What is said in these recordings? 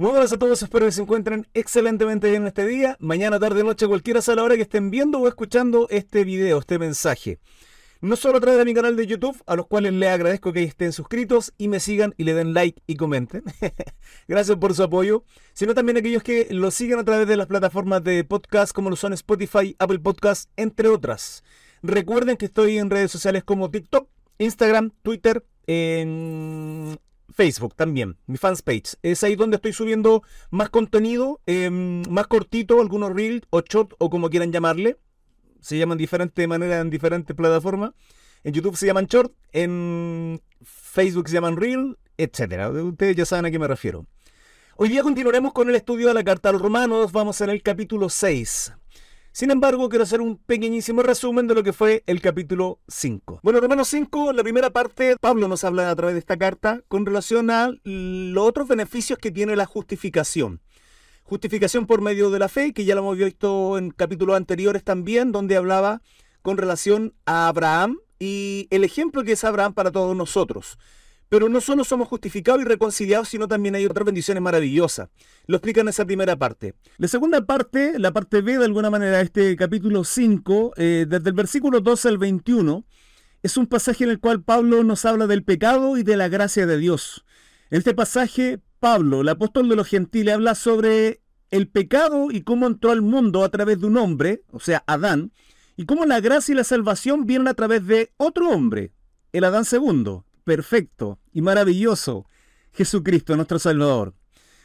Muy buenas a todos, espero que se encuentren excelentemente bien este día. Mañana, tarde, noche, cualquiera sea la hora que estén viendo o escuchando este video, este mensaje. No solo a través de mi canal de YouTube, a los cuales les agradezco que estén suscritos y me sigan y le den like y comenten. Gracias por su apoyo. Sino también aquellos que lo siguen a través de las plataformas de podcast como lo son Spotify, Apple Podcast, entre otras. Recuerden que estoy en redes sociales como TikTok, Instagram, Twitter, en Facebook también, mi fans page. Es ahí donde estoy subiendo más contenido, em, más cortito, algunos reels o short o como quieran llamarle. Se llaman de diferente manera en diferentes plataformas. En YouTube se llaman short, en Facebook se llaman reel, etc. Ustedes ya saben a qué me refiero. Hoy día continuaremos con el estudio de la carta a los romanos. Vamos en el capítulo 6. Sin embargo, quiero hacer un pequeñísimo resumen de lo que fue el capítulo 5. Bueno, Romanos 5, la primera parte, Pablo nos habla a través de esta carta con relación a los otros beneficios que tiene la justificación. Justificación por medio de la fe, que ya lo hemos visto en capítulos anteriores también, donde hablaba con relación a Abraham y el ejemplo que es Abraham para todos nosotros. Pero no solo somos justificados y reconciliados, sino también hay otras bendiciones maravillosas. Lo explica en esa primera parte. La segunda parte, la parte B de alguna manera este capítulo 5, eh, desde el versículo 12 al 21, es un pasaje en el cual Pablo nos habla del pecado y de la gracia de Dios. En este pasaje, Pablo, el apóstol de los gentiles, habla sobre el pecado y cómo entró al mundo a través de un hombre, o sea, Adán, y cómo la gracia y la salvación vienen a través de otro hombre, el Adán segundo, perfecto y maravilloso, Jesucristo nuestro Salvador.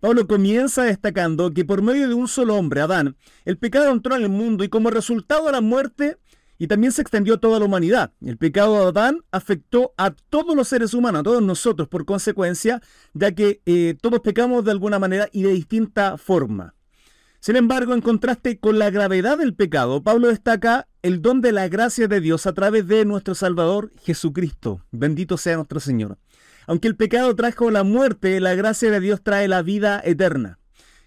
Pablo comienza destacando que por medio de un solo hombre, Adán, el pecado entró en el mundo y como resultado la muerte y también se extendió a toda la humanidad. El pecado de Adán afectó a todos los seres humanos, a todos nosotros por consecuencia, ya que eh, todos pecamos de alguna manera y de distinta forma. Sin embargo, en contraste con la gravedad del pecado, Pablo destaca el don de la gracia de Dios a través de nuestro Salvador Jesucristo. Bendito sea nuestro Señor. Aunque el pecado trajo la muerte, la gracia de Dios trae la vida eterna.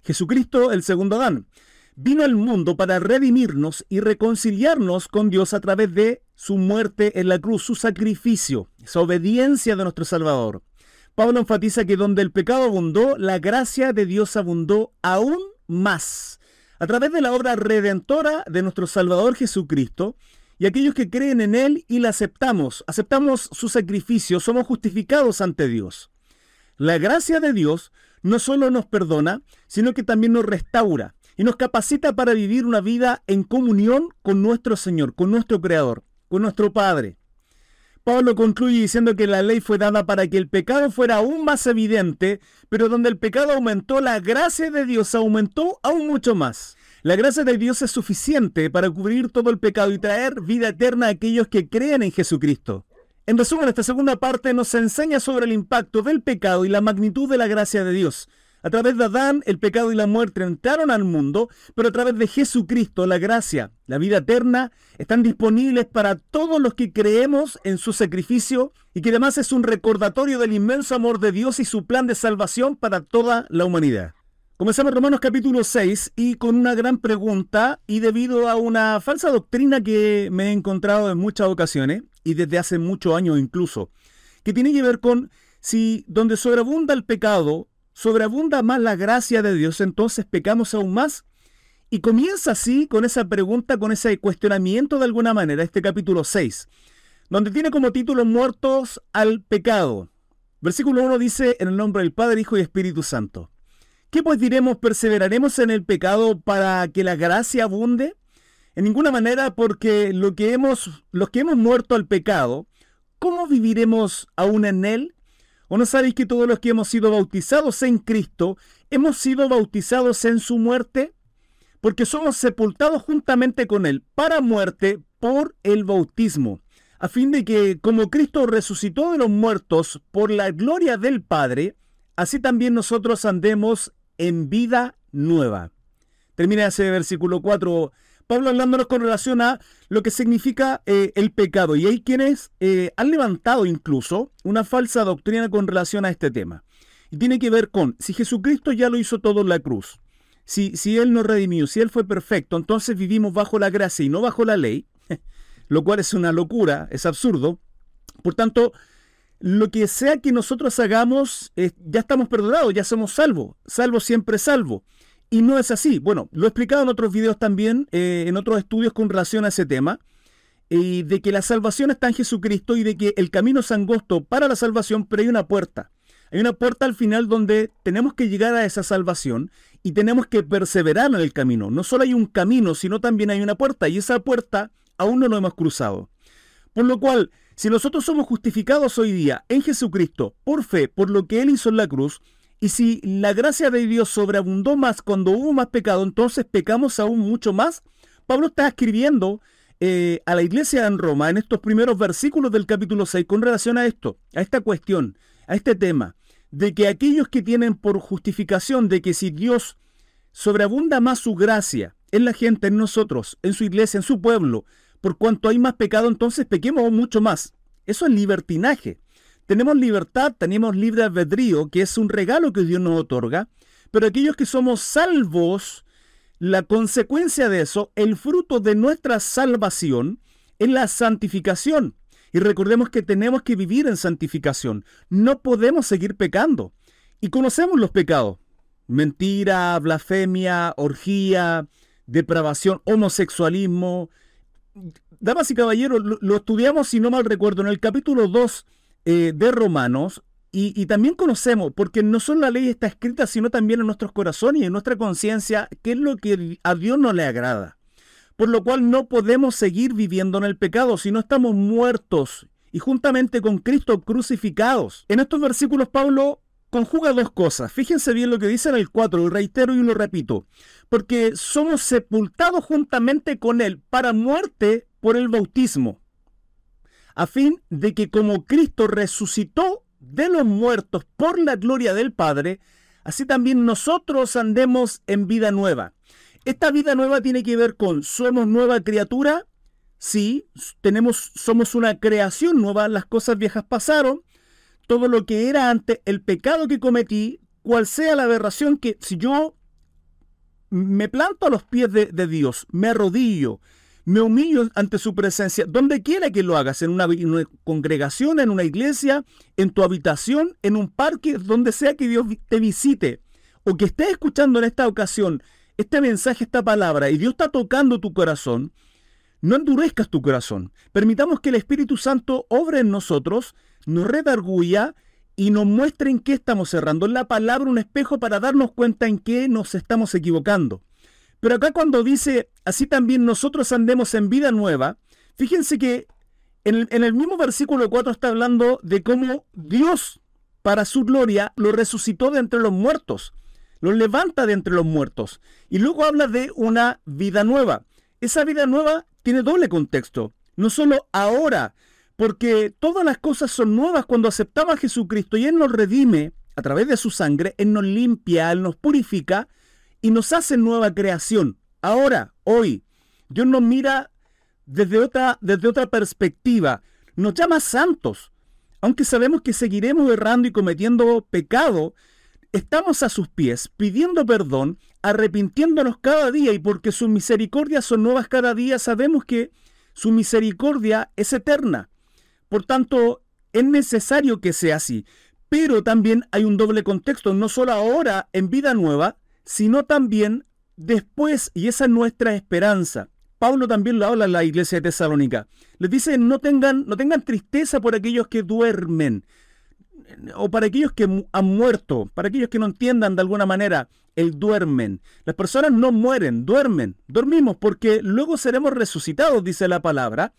Jesucristo, el segundo Adán, vino al mundo para redimirnos y reconciliarnos con Dios a través de su muerte en la cruz, su sacrificio, esa obediencia de nuestro Salvador. Pablo enfatiza que donde el pecado abundó, la gracia de Dios abundó aún más. A través de la obra redentora de nuestro Salvador Jesucristo, y aquellos que creen en Él y la aceptamos, aceptamos su sacrificio, somos justificados ante Dios. La gracia de Dios no solo nos perdona, sino que también nos restaura y nos capacita para vivir una vida en comunión con nuestro Señor, con nuestro Creador, con nuestro Padre. Pablo concluye diciendo que la ley fue dada para que el pecado fuera aún más evidente, pero donde el pecado aumentó, la gracia de Dios aumentó aún mucho más. La gracia de Dios es suficiente para cubrir todo el pecado y traer vida eterna a aquellos que creen en Jesucristo. En resumen, esta segunda parte nos enseña sobre el impacto del pecado y la magnitud de la gracia de Dios. A través de Adán, el pecado y la muerte entraron al mundo, pero a través de Jesucristo, la gracia, la vida eterna, están disponibles para todos los que creemos en su sacrificio y que además es un recordatorio del inmenso amor de Dios y su plan de salvación para toda la humanidad. Comenzamos Romanos capítulo 6 y con una gran pregunta y debido a una falsa doctrina que me he encontrado en muchas ocasiones y desde hace muchos años incluso, que tiene que ver con si donde sobreabunda el pecado, sobreabunda más la gracia de Dios, entonces pecamos aún más. Y comienza así con esa pregunta, con ese cuestionamiento de alguna manera, este capítulo 6, donde tiene como título Muertos al pecado. Versículo 1 dice, en el nombre del Padre, Hijo y Espíritu Santo. ¿Qué pues diremos? ¿Perseveraremos en el pecado para que la gracia abunde? En ninguna manera, porque lo que hemos, los que hemos muerto al pecado, ¿cómo viviremos aún en él? ¿O no sabéis que todos los que hemos sido bautizados en Cristo, hemos sido bautizados en su muerte? Porque somos sepultados juntamente con Él para muerte por el bautismo, a fin de que como Cristo resucitó de los muertos por la gloria del Padre, así también nosotros andemos en vida nueva. Termina ese versículo 4 Pablo hablándonos con relación a lo que significa eh, el pecado. Y hay quienes eh, han levantado incluso una falsa doctrina con relación a este tema. Y tiene que ver con, si Jesucristo ya lo hizo todo en la cruz, si, si Él nos redimió, si Él fue perfecto, entonces vivimos bajo la gracia y no bajo la ley, lo cual es una locura, es absurdo. Por tanto, lo que sea que nosotros hagamos, eh, ya estamos perdonados, ya somos salvos, salvo siempre salvo. Y no es así. Bueno, lo he explicado en otros videos también, eh, en otros estudios con relación a ese tema, y de que la salvación está en Jesucristo y de que el camino es angosto para la salvación, pero hay una puerta. Hay una puerta al final donde tenemos que llegar a esa salvación y tenemos que perseverar en el camino. No solo hay un camino, sino también hay una puerta y esa puerta aún no lo hemos cruzado. Por lo cual, si nosotros somos justificados hoy día en Jesucristo por fe, por lo que Él hizo en la cruz, y si la gracia de Dios sobreabundó más cuando hubo más pecado, entonces pecamos aún mucho más. Pablo está escribiendo eh, a la iglesia en Roma en estos primeros versículos del capítulo 6 con relación a esto, a esta cuestión, a este tema de que aquellos que tienen por justificación de que si Dios sobreabunda más su gracia en la gente, en nosotros, en su iglesia, en su pueblo, por cuanto hay más pecado, entonces pequemos mucho más. Eso es libertinaje. Tenemos libertad, tenemos libre albedrío, que es un regalo que Dios nos otorga, pero aquellos que somos salvos, la consecuencia de eso, el fruto de nuestra salvación, es la santificación. Y recordemos que tenemos que vivir en santificación. No podemos seguir pecando. Y conocemos los pecados. Mentira, blasfemia, orgía, depravación, homosexualismo. Damas y caballeros, lo, estudiamos, si no mal recuerdo, en el capítulo 2 eh, de Romanos. Y, y, también conocemos, porque no solo la ley está escrita, sino también en nuestros corazones y en nuestra conciencia, qué es lo que a Dios no le agrada por lo cual no podemos seguir viviendo en el pecado, si no estamos muertos y juntamente con Cristo crucificados. En estos versículos Pablo conjuga dos cosas. Fíjense bien lo que dice en el 4, lo reitero y lo repito. Porque somos sepultados juntamente con Él para muerte por el bautismo, a fin de que como Cristo resucitó de los muertos por la gloria del Padre, así también nosotros andemos en vida nueva. Esta vida nueva tiene que ver con somos nueva criatura, sí, tenemos, somos una creación nueva, las cosas viejas pasaron, todo lo que era antes, el pecado que cometí, cual sea la aberración que si yo me planto a los pies de, Dios, me arrodillo, me humillo ante su presencia, donde quiera que lo hagas, en una, congregación, en una iglesia, en tu habitación, en un parque, donde sea que Dios te visite, o que estés escuchando en esta ocasión este mensaje, esta palabra, y Dios está tocando tu corazón, no endurezcas tu corazón. Permitamos que el Espíritu Santo obre en nosotros, nos redarguya y nos muestre en qué estamos cerrando. la palabra un espejo para darnos cuenta en qué nos estamos equivocando. Pero acá cuando dice, así también nosotros andemos en vida nueva, fíjense que en el, mismo versículo 4 está hablando de cómo Dios, para su gloria, lo resucitó de entre los muertos lo levanta de entre los muertos. Y luego habla de una vida nueva. Esa vida nueva tiene doble contexto. No solo ahora, porque todas las cosas son nuevas cuando aceptamos a Jesucristo y Él nos redime a través de su sangre, Él nos limpia, Él nos purifica y nos hace nueva creación. Ahora, hoy, Dios nos mira desde otra, desde otra perspectiva, nos llama santos, aunque sabemos que seguiremos errando y cometiendo pecado, Estamos a sus pies pidiendo perdón, arrepintiéndonos cada día y porque sus misericordias son nuevas cada día, sabemos que su misericordia es eterna. Por tanto, es necesario que sea así. Pero también hay un doble contexto, no solo ahora en vida nueva, sino también después, y esa es nuestra esperanza. Pablo también lo habla en la iglesia de Tesalónica. Les dice, no tengan, no tengan tristeza por aquellos que duermen, o para aquellos que han muerto, para aquellos que no entiendan de alguna manera, el duermen. Las personas no mueren, duermen, dormimos porque luego seremos resucitados, dice la palabra,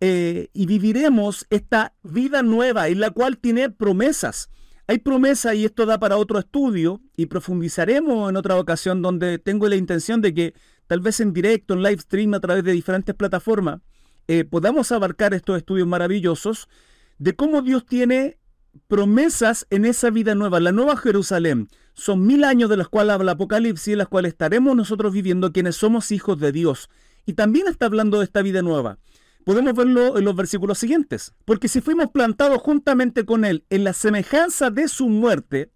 eh, y viviremos esta vida nueva en la cual tiene promesas. Hay promesas y esto da para otro estudio y profundizaremos en otra ocasión donde tengo la intención de que tal vez en directo, en live stream a través de diferentes plataformas, eh, podamos abarcar estos estudios maravillosos de cómo Dios tiene promesas en esa vida nueva, la nueva Jerusalén. Son mil años de los cuales habla Apocalipsis, en las cuales estaremos nosotros viviendo quienes somos hijos de Dios. Y también está hablando de esta vida nueva. Podemos verlo en los versículos siguientes. Porque si fuimos plantados juntamente con Él en la semejanza de su muerte,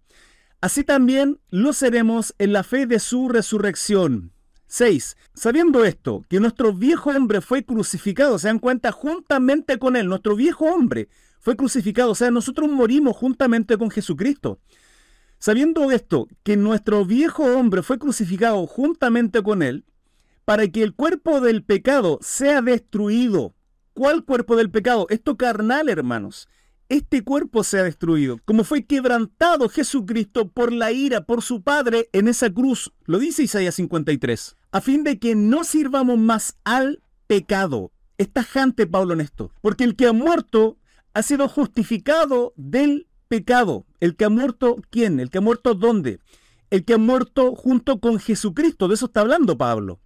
así también lo seremos en la fe de su resurrección. 6. Sabiendo esto, que nuestro viejo hombre fue crucificado, se dan cuenta, juntamente con Él, nuestro viejo hombre fue crucificado, o sea, nosotros morimos juntamente con Jesucristo. Sabiendo esto, que nuestro viejo hombre fue crucificado juntamente con él, para que el cuerpo del pecado sea destruido. ¿Cuál cuerpo del pecado? Esto carnal, hermanos. Este cuerpo sea destruido, como fue quebrantado Jesucristo por la ira, por su Padre en esa cruz. Lo dice Isaías 53. A fin de que no sirvamos más al pecado. Está jante Pablo en esto. Porque el que ha muerto ha sido justificado del pecado. El que ha muerto, ¿quién? El que ha muerto, ¿dónde? El que ha muerto junto con Jesucristo. De eso está hablando Pablo.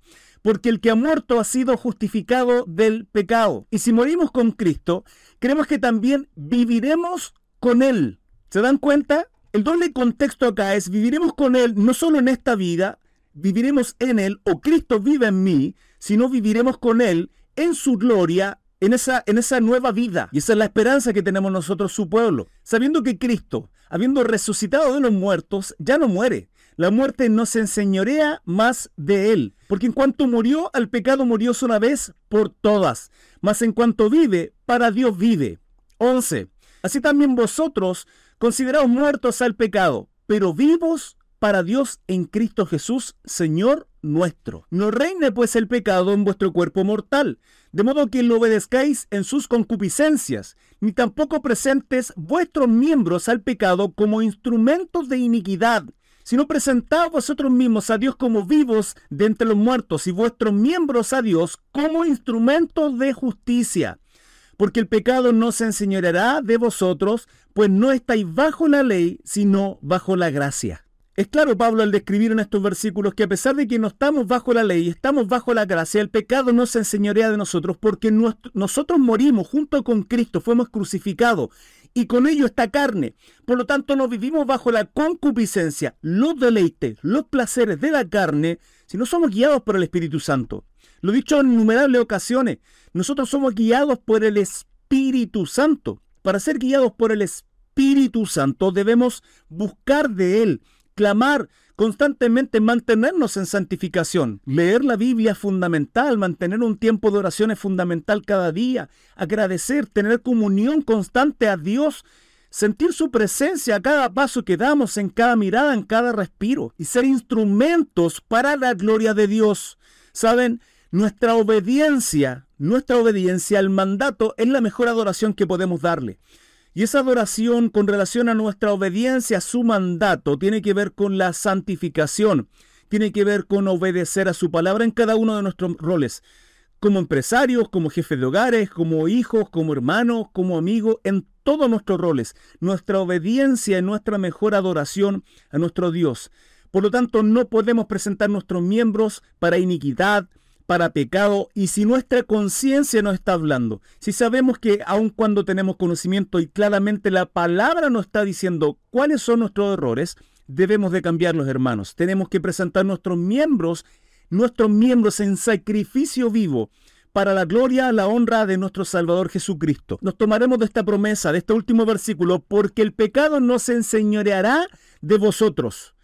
Porque el que ha muerto ha sido justificado del pecado. Y si morimos con Cristo, creemos que también viviremos con Él. ¿Se dan cuenta? El doble contexto acá es viviremos con Él no solo en esta vida, viviremos en Él o Cristo vive en mí, sino viviremos con Él en su gloria en esa, en esa nueva vida. Y esa es la esperanza que tenemos nosotros, su pueblo. Sabiendo que Cristo, habiendo resucitado de los muertos, ya no muere. La muerte no se enseñorea más de él. Porque en cuanto murió, al pecado murió una vez por todas. Mas en cuanto vive, para Dios vive. 11. Así también vosotros, consideraos muertos al pecado, pero vivos para Dios en Cristo Jesús, Señor nuestro. No reine pues el pecado en vuestro cuerpo mortal, de modo que lo obedezcáis en sus concupiscencias, ni tampoco presentes vuestros miembros al pecado como instrumentos de iniquidad, sino presentaos vosotros mismos a Dios como vivos de entre los muertos y vuestros miembros a Dios como instrumentos de justicia. Porque el pecado no se enseñoreará de vosotros, pues no estáis bajo la ley, sino bajo la gracia. Es claro, Pablo, al describir en estos versículos que a pesar de que no estamos bajo la ley, estamos bajo la gracia, el pecado no se enseñorea de nosotros porque nosotros morimos junto con Cristo, fuimos crucificados y con ello esta carne. Por lo tanto, no vivimos bajo la concupiscencia, los deleites, los placeres de la carne, sino somos guiados por el Espíritu Santo. Lo he dicho en innumerables ocasiones, nosotros somos guiados por el Espíritu Santo. Para ser guiados por el Espíritu Santo debemos buscar de Él clamar, constantemente mantenernos en santificación. Leer la Biblia es fundamental, mantener un tiempo de oración es fundamental cada día, agradecer, tener comunión constante a Dios, sentir su presencia a cada paso que damos, en cada mirada, en cada respiro, y ser instrumentos para la gloria de Dios. Saben, nuestra obediencia, nuestra obediencia al mandato es la mejor adoración que podemos darle. Y esa adoración con relación a nuestra obediencia a su mandato tiene que ver con la santificación, tiene que ver con obedecer a su palabra en cada uno de nuestros roles, como empresarios, como jefes de hogares, como hijos, como hermanos, como amigos, en todos nuestros roles. Nuestra obediencia es nuestra mejor adoración a nuestro Dios. Por lo tanto, no podemos presentar nuestros miembros para iniquidad, para pecado y si nuestra conciencia nos está hablando, si sabemos que aun cuando tenemos conocimiento y claramente la palabra nos está diciendo cuáles son nuestros errores, debemos de cambiarlos, hermanos. Tenemos que presentar nuestros miembros, nuestros miembros en sacrificio vivo para la gloria, la honra de nuestro Salvador Jesucristo. Nos tomaremos de esta promesa, de este último versículo, porque el pecado no se enseñoreará de vosotros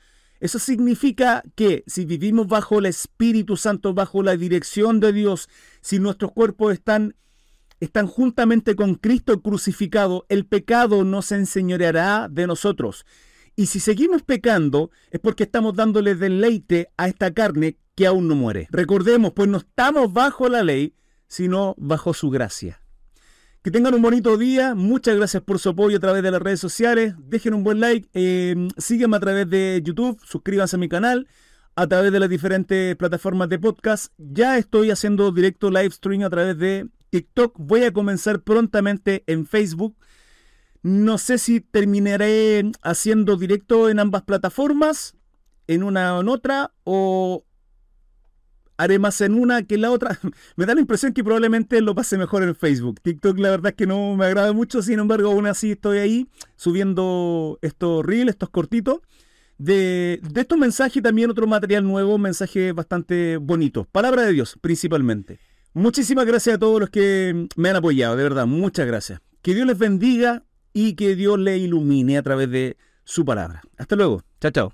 eso significa que si vivimos bajo el Espíritu Santo, bajo la dirección de Dios, si nuestros cuerpos están, están juntamente con Cristo crucificado, el pecado no se enseñoreará de nosotros. Y si seguimos pecando es porque estamos dándole deleite a esta carne que aún no muere. Recordemos, pues no estamos bajo la ley, sino bajo su gracia. Que tengan un bonito día. Muchas gracias por su apoyo a través de las redes sociales. Dejen un buen like. Eh, sígueme a través de YouTube. Suscríbanse a mi canal. A través de las diferentes plataformas de podcast. Ya estoy haciendo directo live stream a través de TikTok. Voy a comenzar prontamente en Facebook. No sé si terminaré haciendo directo en ambas plataformas. En una o en otra. O haré más en una que en la otra. me da la impresión que probablemente lo pase mejor en Facebook. TikTok la verdad es que no me agrada mucho, sin embargo aún así estoy ahí subiendo estos reels, estos cortitos. De, estos mensajes y también otro material nuevo, mensajes bastante bonitos. Palabra de Dios, principalmente. Muchísimas gracias a todos los que me han apoyado, de verdad, muchas gracias. Que Dios les bendiga y que Dios les ilumine a través de su palabra. Hasta luego. Chao, chao.